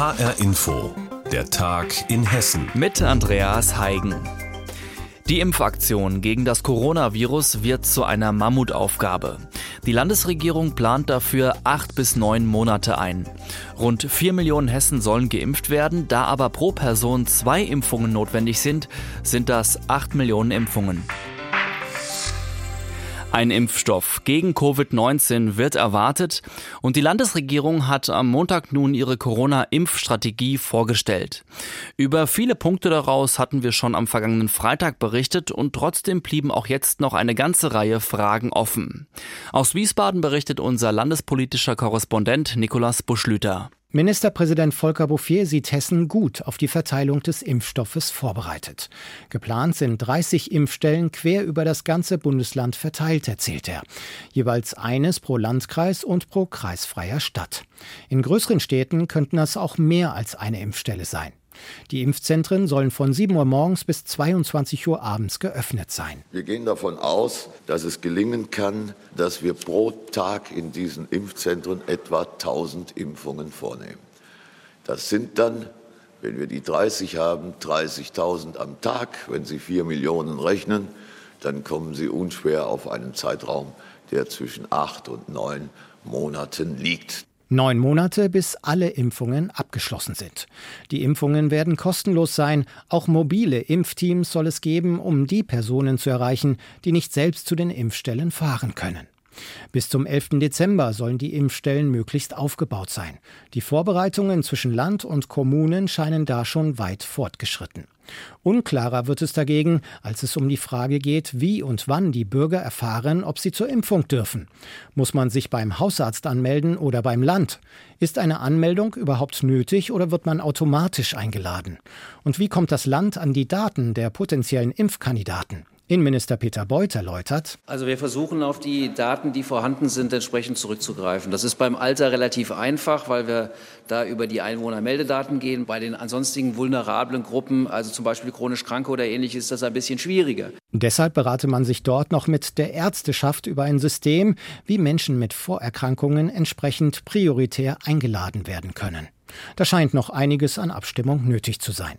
HR Info, der Tag in Hessen. Mit Andreas Heigen. Die Impfaktion gegen das Coronavirus wird zu einer Mammutaufgabe. Die Landesregierung plant dafür acht bis neun Monate ein. Rund vier Millionen Hessen sollen geimpft werden. Da aber pro Person zwei Impfungen notwendig sind, sind das acht Millionen Impfungen. Ein Impfstoff gegen Covid-19 wird erwartet und die Landesregierung hat am Montag nun ihre Corona-Impfstrategie vorgestellt. Über viele Punkte daraus hatten wir schon am vergangenen Freitag berichtet und trotzdem blieben auch jetzt noch eine ganze Reihe Fragen offen. Aus Wiesbaden berichtet unser landespolitischer Korrespondent Nikolaus Buschlüter. Ministerpräsident Volker Bouffier sieht Hessen gut auf die Verteilung des Impfstoffes vorbereitet. Geplant sind 30 Impfstellen quer über das ganze Bundesland verteilt, erzählt er. Jeweils eines pro Landkreis und pro kreisfreier Stadt. In größeren Städten könnten das auch mehr als eine Impfstelle sein. Die Impfzentren sollen von 7 Uhr morgens bis 22 Uhr abends geöffnet sein. Wir gehen davon aus, dass es gelingen kann, dass wir pro Tag in diesen Impfzentren etwa 1000 Impfungen vornehmen. Das sind dann, wenn wir die 30 haben, 30.000 am Tag. Wenn Sie 4 Millionen rechnen, dann kommen Sie unschwer auf einen Zeitraum, der zwischen acht und neun Monaten liegt. Neun Monate, bis alle Impfungen abgeschlossen sind. Die Impfungen werden kostenlos sein. Auch mobile Impfteams soll es geben, um die Personen zu erreichen, die nicht selbst zu den Impfstellen fahren können. Bis zum 11. Dezember sollen die Impfstellen möglichst aufgebaut sein. Die Vorbereitungen zwischen Land und Kommunen scheinen da schon weit fortgeschritten. Unklarer wird es dagegen, als es um die Frage geht, wie und wann die Bürger erfahren, ob sie zur Impfung dürfen. Muss man sich beim Hausarzt anmelden oder beim Land? Ist eine Anmeldung überhaupt nötig oder wird man automatisch eingeladen? Und wie kommt das Land an die Daten der potenziellen Impfkandidaten? Innenminister Peter Beuth erläutert. Also wir versuchen auf die Daten, die vorhanden sind, entsprechend zurückzugreifen. Das ist beim Alter relativ einfach, weil wir da über die Einwohnermeldedaten gehen. Bei den ansonsten vulnerablen Gruppen, also zum Beispiel chronisch Kranke oder ähnliches, ist das ein bisschen schwieriger. Deshalb berate man sich dort noch mit der Ärzteschaft über ein System, wie Menschen mit Vorerkrankungen entsprechend prioritär eingeladen werden können. Da scheint noch einiges an Abstimmung nötig zu sein.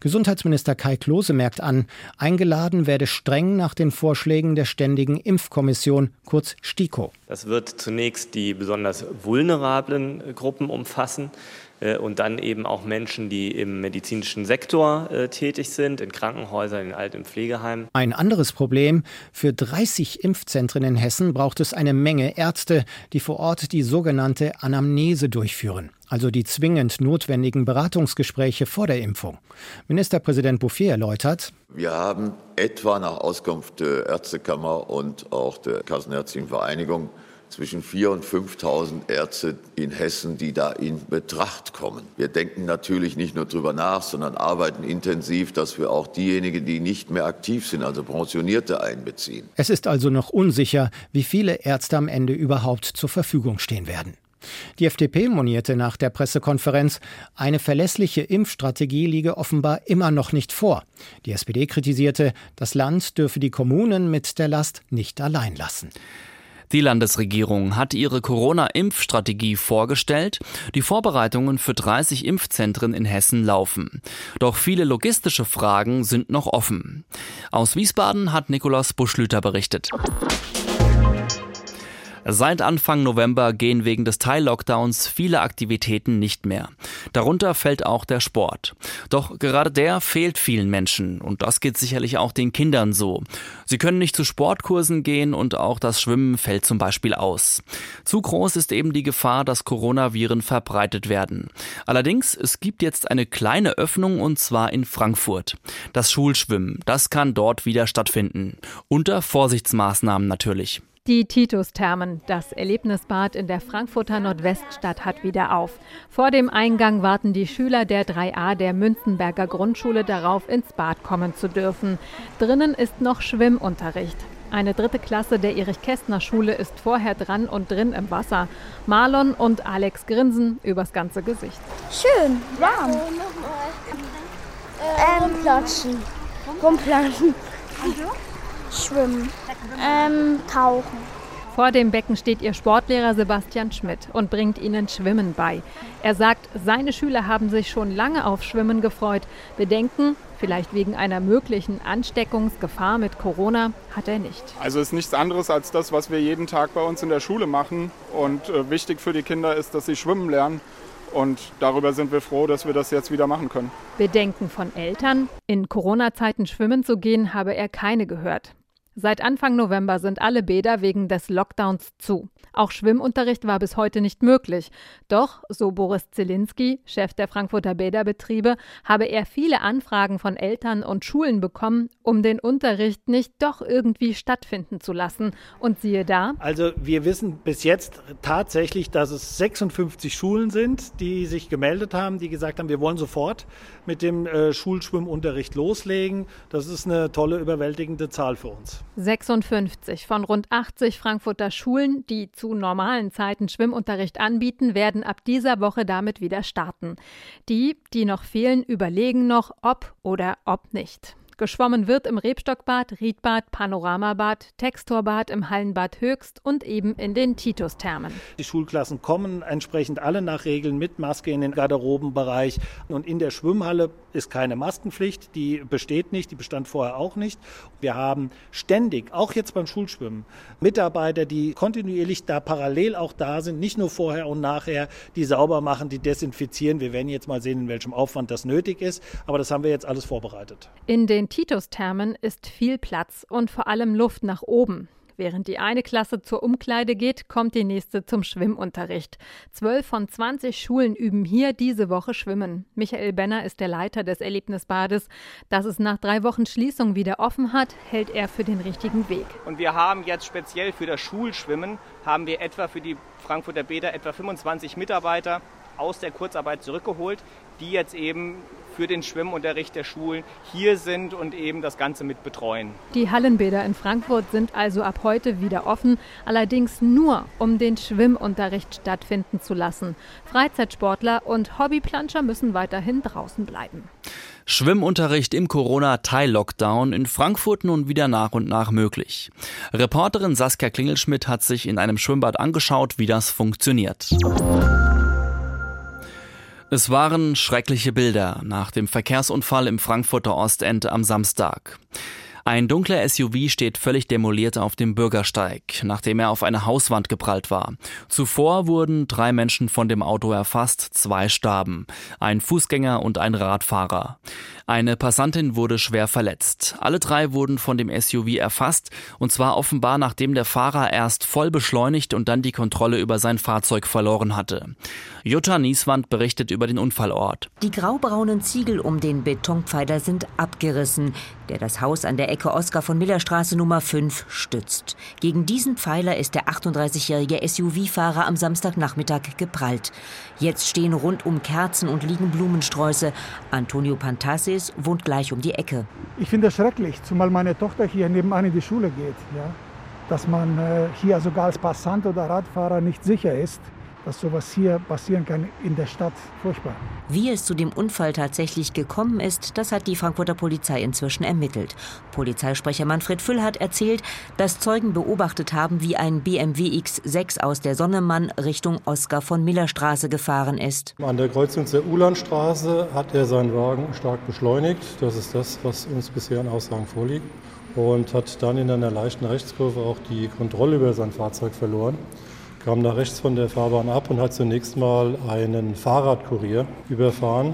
Gesundheitsminister Kai Klose merkt an, eingeladen werde streng nach den Vorschlägen der Ständigen Impfkommission, kurz STIKO. Das wird zunächst die besonders vulnerablen Gruppen umfassen äh, und dann eben auch Menschen, die im medizinischen Sektor äh, tätig sind, in Krankenhäusern, in Alt- und Pflegeheimen. Ein anderes Problem, für 30 Impfzentren in Hessen braucht es eine Menge Ärzte, die vor Ort die sogenannte Anamnese durchführen also die zwingend notwendigen Beratungsgespräche vor der Impfung. Ministerpräsident Bouffier erläutert, wir haben etwa nach Auskunft der Ärztekammer und auch der Kassenärztlichen Vereinigung zwischen 4.000 und 5.000 Ärzte in Hessen, die da in Betracht kommen. Wir denken natürlich nicht nur darüber nach, sondern arbeiten intensiv, dass wir auch diejenigen, die nicht mehr aktiv sind, also Pensionierte, einbeziehen. Es ist also noch unsicher, wie viele Ärzte am Ende überhaupt zur Verfügung stehen werden. Die FDP monierte nach der Pressekonferenz, eine verlässliche Impfstrategie liege offenbar immer noch nicht vor. Die SPD kritisierte, das Land dürfe die Kommunen mit der Last nicht allein lassen. Die Landesregierung hat ihre Corona-Impfstrategie vorgestellt. Die Vorbereitungen für 30 Impfzentren in Hessen laufen. Doch viele logistische Fragen sind noch offen. Aus Wiesbaden hat Nikolaus Buschlüter berichtet. Seit Anfang November gehen wegen des Teil-Lockdowns viele Aktivitäten nicht mehr. Darunter fällt auch der Sport. Doch gerade der fehlt vielen Menschen und das geht sicherlich auch den Kindern so. Sie können nicht zu Sportkursen gehen und auch das Schwimmen fällt zum Beispiel aus. Zu groß ist eben die Gefahr, dass Coronaviren verbreitet werden. Allerdings, es gibt jetzt eine kleine Öffnung und zwar in Frankfurt. Das Schulschwimmen, das kann dort wieder stattfinden. Unter Vorsichtsmaßnahmen natürlich. Die Titus-Thermen, das Erlebnisbad in der Frankfurter Nordweststadt, hat wieder auf. Vor dem Eingang warten die Schüler der 3a der Münzenberger Grundschule darauf, ins Bad kommen zu dürfen. Drinnen ist noch Schwimmunterricht. Eine dritte Klasse der Erich-Kästner-Schule ist vorher dran und drin im Wasser. Marlon und Alex grinsen übers ganze Gesicht. Schön, warm. Ähm, rumplatschen. Rumplatschen. Schwimmen. Ähm, tauchen. Vor dem Becken steht ihr Sportlehrer Sebastian Schmidt und bringt ihnen Schwimmen bei. Er sagt, seine Schüler haben sich schon lange auf Schwimmen gefreut. Bedenken, vielleicht wegen einer möglichen Ansteckungsgefahr mit Corona, hat er nicht. Also ist nichts anderes als das, was wir jeden Tag bei uns in der Schule machen. Und äh, wichtig für die Kinder ist, dass sie schwimmen lernen. Und darüber sind wir froh, dass wir das jetzt wieder machen können. Bedenken von Eltern, in Corona-Zeiten schwimmen zu gehen, habe er keine gehört. Seit Anfang November sind alle Bäder wegen des Lockdowns zu. Auch Schwimmunterricht war bis heute nicht möglich. Doch, so Boris Zielinski, Chef der Frankfurter Bäderbetriebe, habe er viele Anfragen von Eltern und Schulen bekommen, um den Unterricht nicht doch irgendwie stattfinden zu lassen. Und siehe da. Also wir wissen bis jetzt tatsächlich, dass es 56 Schulen sind, die sich gemeldet haben, die gesagt haben, wir wollen sofort mit dem äh, Schulschwimmunterricht loslegen. Das ist eine tolle, überwältigende Zahl für uns. 56 von rund 80 Frankfurter Schulen, die zu normalen Zeiten Schwimmunterricht anbieten, werden ab dieser Woche damit wieder starten. Die, die noch fehlen, überlegen noch, ob oder ob nicht. Geschwommen wird im Rebstockbad, Riedbad, Panoramabad, Textorbad, im Hallenbad Höchst und eben in den Titusthermen. Die Schulklassen kommen entsprechend alle nach Regeln mit Maske in den Garderobenbereich. Und in der Schwimmhalle ist keine Maskenpflicht, die besteht nicht, die bestand vorher auch nicht. Wir haben ständig, auch jetzt beim Schulschwimmen, Mitarbeiter, die kontinuierlich da parallel auch da sind, nicht nur vorher und nachher, die sauber machen, die desinfizieren. Wir werden jetzt mal sehen, in welchem Aufwand das nötig ist, aber das haben wir jetzt alles vorbereitet. In den Titusthermen ist viel Platz und vor allem Luft nach oben. Während die eine Klasse zur Umkleide geht, kommt die nächste zum Schwimmunterricht. Zwölf von 20 Schulen üben hier diese Woche Schwimmen. Michael Benner ist der Leiter des Erlebnisbades. Dass es nach drei Wochen Schließung wieder offen hat, hält er für den richtigen Weg. Und wir haben jetzt speziell für das Schulschwimmen, haben wir etwa für die Frankfurter Bäder etwa 25 Mitarbeiter aus der Kurzarbeit zurückgeholt, die jetzt eben für den Schwimmunterricht der Schulen hier sind und eben das Ganze mit betreuen. Die Hallenbäder in Frankfurt sind also ab heute wieder offen, allerdings nur, um den Schwimmunterricht stattfinden zu lassen. Freizeitsportler und Hobbyplanscher müssen weiterhin draußen bleiben. Schwimmunterricht im Corona-Teil-Lockdown in Frankfurt nun wieder nach und nach möglich. Reporterin Saskia Klingelschmidt hat sich in einem Schwimmbad angeschaut, wie das funktioniert. Es waren schreckliche Bilder nach dem Verkehrsunfall im Frankfurter Ostend am Samstag. Ein dunkler SUV steht völlig demoliert auf dem Bürgersteig, nachdem er auf eine Hauswand geprallt war. Zuvor wurden drei Menschen von dem Auto erfasst, zwei starben, ein Fußgänger und ein Radfahrer. Eine Passantin wurde schwer verletzt. Alle drei wurden von dem SUV erfasst, und zwar offenbar nachdem der Fahrer erst voll beschleunigt und dann die Kontrolle über sein Fahrzeug verloren hatte. Jutta Nieswand berichtet über den Unfallort. Die graubraunen Ziegel um den Betonpfeiler sind abgerissen, der das Haus an der Ecke Oskar von Miller Straße Nummer 5 stützt. Gegen diesen Pfeiler ist der 38-jährige SUV-Fahrer am Samstagnachmittag geprallt. Jetzt stehen rundum Kerzen und liegen Blumensträuße. Antonio Pantasis wohnt gleich um die Ecke. Ich finde das schrecklich, zumal meine Tochter hier nebenan in die Schule geht. Ja? Dass man äh, hier sogar als Passant oder Radfahrer nicht sicher ist dass sowas hier passieren kann in der Stadt. Furchtbar. Wie es zu dem Unfall tatsächlich gekommen ist, das hat die Frankfurter Polizei inzwischen ermittelt. Polizeisprecher Manfred Füll hat erzählt, dass Zeugen beobachtet haben, wie ein BMW X6 aus der Sonnemann Richtung Oskar von Miller Straße gefahren ist. An der Kreuzung der Ulandstraße hat er seinen Wagen stark beschleunigt. Das ist das, was uns bisher an Aussagen vorliegt. Und hat dann in einer leichten Rechtskurve auch die Kontrolle über sein Fahrzeug verloren kam da rechts von der Fahrbahn ab und hat zunächst mal einen Fahrradkurier überfahren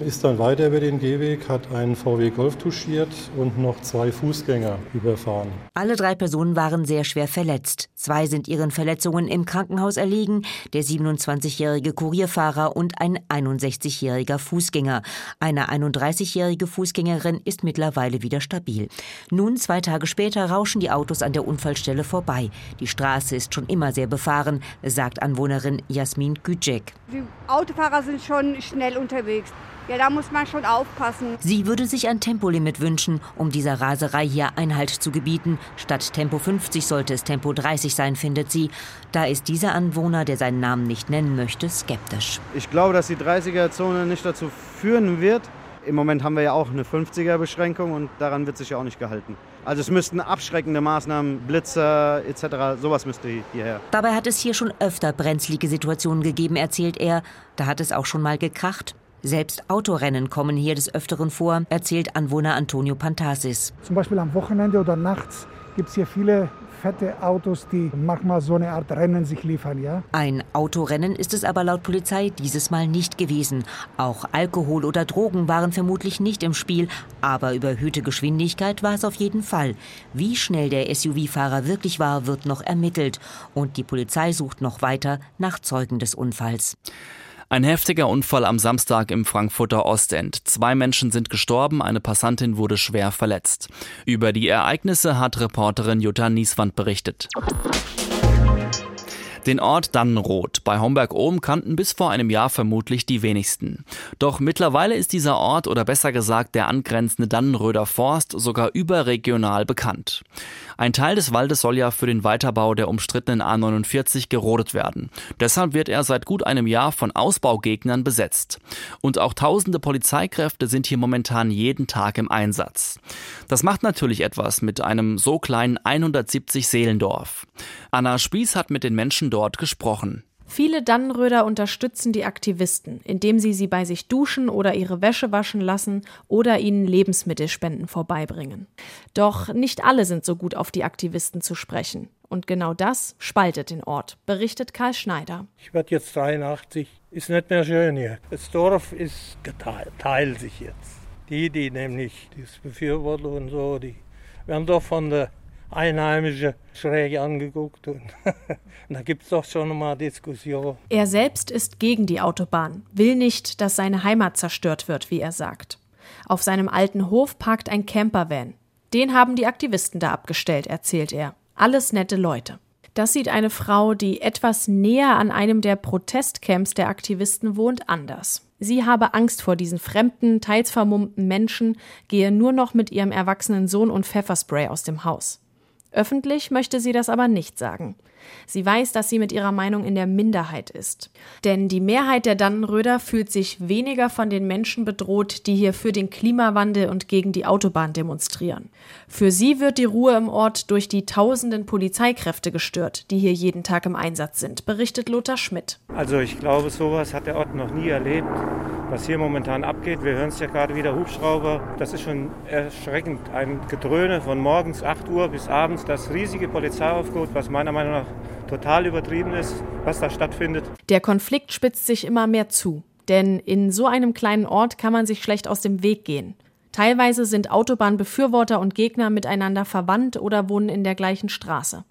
ist dann weiter über den Gehweg, hat einen VW Golf touchiert und noch zwei Fußgänger überfahren. Alle drei Personen waren sehr schwer verletzt. Zwei sind ihren Verletzungen im Krankenhaus erliegen, der 27-jährige Kurierfahrer und ein 61-jähriger Fußgänger. Eine 31-jährige Fußgängerin ist mittlerweile wieder stabil. Nun, zwei Tage später, rauschen die Autos an der Unfallstelle vorbei. Die Straße ist schon immer sehr befahren, sagt Anwohnerin Jasmin Gücek. Die Autofahrer sind schon schnell unterwegs. Ja, da muss man schon aufpassen. Sie würde sich ein Tempolimit wünschen, um dieser Raserei hier Einhalt zu gebieten. Statt Tempo 50 sollte es Tempo 30 sein, findet sie. Da ist dieser Anwohner, der seinen Namen nicht nennen möchte, skeptisch. Ich glaube, dass die 30er-Zone nicht dazu führen wird, Im Moment haben wir ja auch eine 50er-Beschränkung und daran wird sich ja auch nicht gehalten. Also es müssten abschreckende Maßnahmen, Blitzer etc., sowas müsste hierher. Dabei hat es hier schon öfter brenzlige Situationen gegeben, erzählt er. Da hat es auch schon mal gekracht. Selbst Autorennen kommen hier des Öfteren vor, erzählt Anwohner Antonio Pantasis. Zum Beispiel am Wochenende oder nachts gibt es hier viele fette Autos, die manchmal so eine Art Rennen sich liefern, ja? Ein Autorennen ist es aber laut Polizei dieses Mal nicht gewesen. Auch Alkohol oder Drogen waren vermutlich nicht im Spiel, aber überhöhte Geschwindigkeit war es auf jeden Fall. Wie schnell der SUV-Fahrer wirklich war, wird noch ermittelt und die Polizei sucht noch weiter nach Zeugen des Unfalls. Ein heftiger Unfall am Samstag im Frankfurter Ostend. Zwei Menschen sind gestorben, eine Passantin wurde schwer verletzt. Über die Ereignisse hat Reporterin Jutta Nieswand berichtet. Den Ort Dannenroth bei Homberg-Ohm kannten bis vor einem Jahr vermutlich die wenigsten. Doch mittlerweile ist dieser Ort oder besser gesagt der angrenzende Dannenröder Forst sogar überregional bekannt. Ein Teil des Waldes soll ja für den Weiterbau der umstrittenen A49 gerodet werden. Deshalb wird er seit gut einem Jahr von Ausbaugegnern besetzt. Und auch tausende Polizeikräfte sind hier momentan jeden Tag im Einsatz. Das macht natürlich etwas mit einem so kleinen 170 Seelendorf. Anna Spieß hat mit den Menschen dort gesprochen. Viele Dannenröder unterstützen die Aktivisten, indem sie sie bei sich duschen oder ihre Wäsche waschen lassen oder ihnen Lebensmittelspenden vorbeibringen. Doch nicht alle sind so gut auf die Aktivisten zu sprechen. Und genau das spaltet den Ort, berichtet Karl Schneider. Ich werde jetzt 83, ist nicht mehr schön hier. Das Dorf ist geteilt, teilt sich jetzt. Die, die nämlich das befürworten und so, die werden doch von der Einheimische schräg angeguckt und, da gibt es doch schon mal Diskussion. Er selbst ist gegen die Autobahn, will nicht, dass seine Heimat zerstört wird, wie er sagt. Auf seinem alten Hof parkt ein Campervan. Den haben die Aktivisten da abgestellt, erzählt er. Alles nette Leute. Das sieht eine Frau, die etwas näher an einem der Protestcamps der Aktivisten wohnt, anders. Sie habe Angst vor diesen fremden, teils vermummten Menschen, gehe nur noch mit ihrem erwachsenen Sohn und Pfefferspray aus dem Haus. Öffentlich möchte sie das aber nicht sagen. Sie weiß, dass sie mit ihrer Meinung in der Minderheit ist. Denn die Mehrheit der Dannenröder fühlt sich weniger von den Menschen bedroht, die hier für den Klimawandel und gegen die Autobahn demonstrieren. Für sie wird die Ruhe im Ort durch die tausenden Polizeikräfte gestört, die hier jeden Tag im Einsatz sind, berichtet Lothar Schmidt. Also ich glaube, sowas hat der Ort noch nie erlebt, was hier momentan abgeht. Wir hören es ja gerade wieder, Hubschrauber. Das ist schon erschreckend. Ein Gedröhne von morgens 8 Uhr bis abends, das riesige Polizeiaufgebot, was meiner Meinung nach total übertrieben ist, was da stattfindet. Der Konflikt spitzt sich immer mehr zu. Denn in so einem kleinen Ort kann man sich schlecht aus dem Weg gehen. Teilweise sind Autobahnbefürworter und Gegner miteinander verwandt oder wohnen in der gleichen Straße.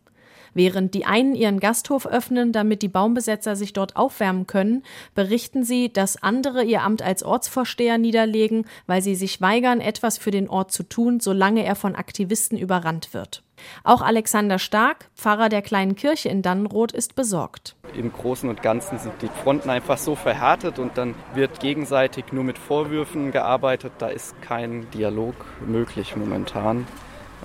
Während die einen ihren Gasthof öffnen, damit die Baumbesetzer sich dort aufwärmen können, berichten sie, dass andere ihr Amt als Ortsvorsteher niederlegen, weil sie sich weigern, etwas für den Ort zu tun, solange er von Aktivisten überrannt wird. Auch Alexander Stark, Pfarrer der kleinen Kirche in Dannenroth, ist besorgt. Im Großen und Ganzen sind die Fronten einfach so verhärtet und dann wird gegenseitig nur mit Vorwürfen gearbeitet. Da ist kein Dialog möglich momentan.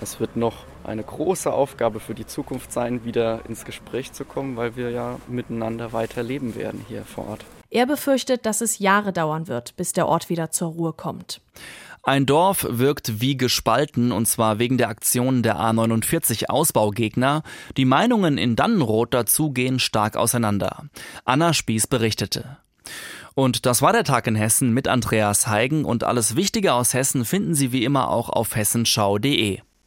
Es wird noch eine große Aufgabe für die Zukunft sein, wieder ins Gespräch zu kommen, weil wir ja miteinander weiter leben werden hier vor Ort. Er befürchtet, dass es Jahre dauern wird, bis der Ort wieder zur Ruhe kommt. Ein Dorf wirkt wie gespalten, und zwar wegen der Aktionen der A49 Ausbaugegner. Die Meinungen in Dannenroth dazu gehen stark auseinander. Anna Spieß berichtete. Und das war der Tag in Hessen mit Andreas Heigen und alles Wichtige aus Hessen finden Sie wie immer auch auf hessenschau.de.